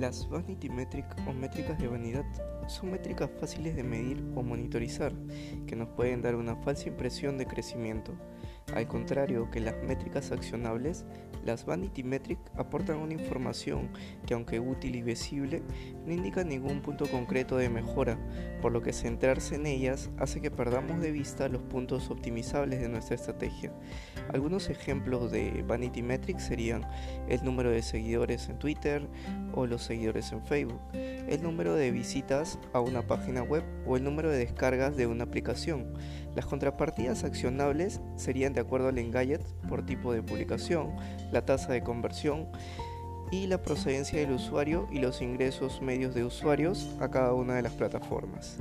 Las vanity metric o métricas de vanidad son métricas fáciles de medir o monitorizar que nos pueden dar una falsa impresión de crecimiento. Al contrario que las métricas accionables, las Vanity Metric aportan una información que aunque útil y visible, no indica ningún punto concreto de mejora, por lo que centrarse en ellas hace que perdamos de vista los puntos optimizables de nuestra estrategia. Algunos ejemplos de Vanity Metrics serían el número de seguidores en Twitter o los seguidores en Facebook, el número de visitas a una página web o el número de descargas de una aplicación. Las contrapartidas accionables serían de acuerdo al Engadget por tipo de publicación, la tasa de conversión y la procedencia del usuario y los ingresos medios de usuarios a cada una de las plataformas.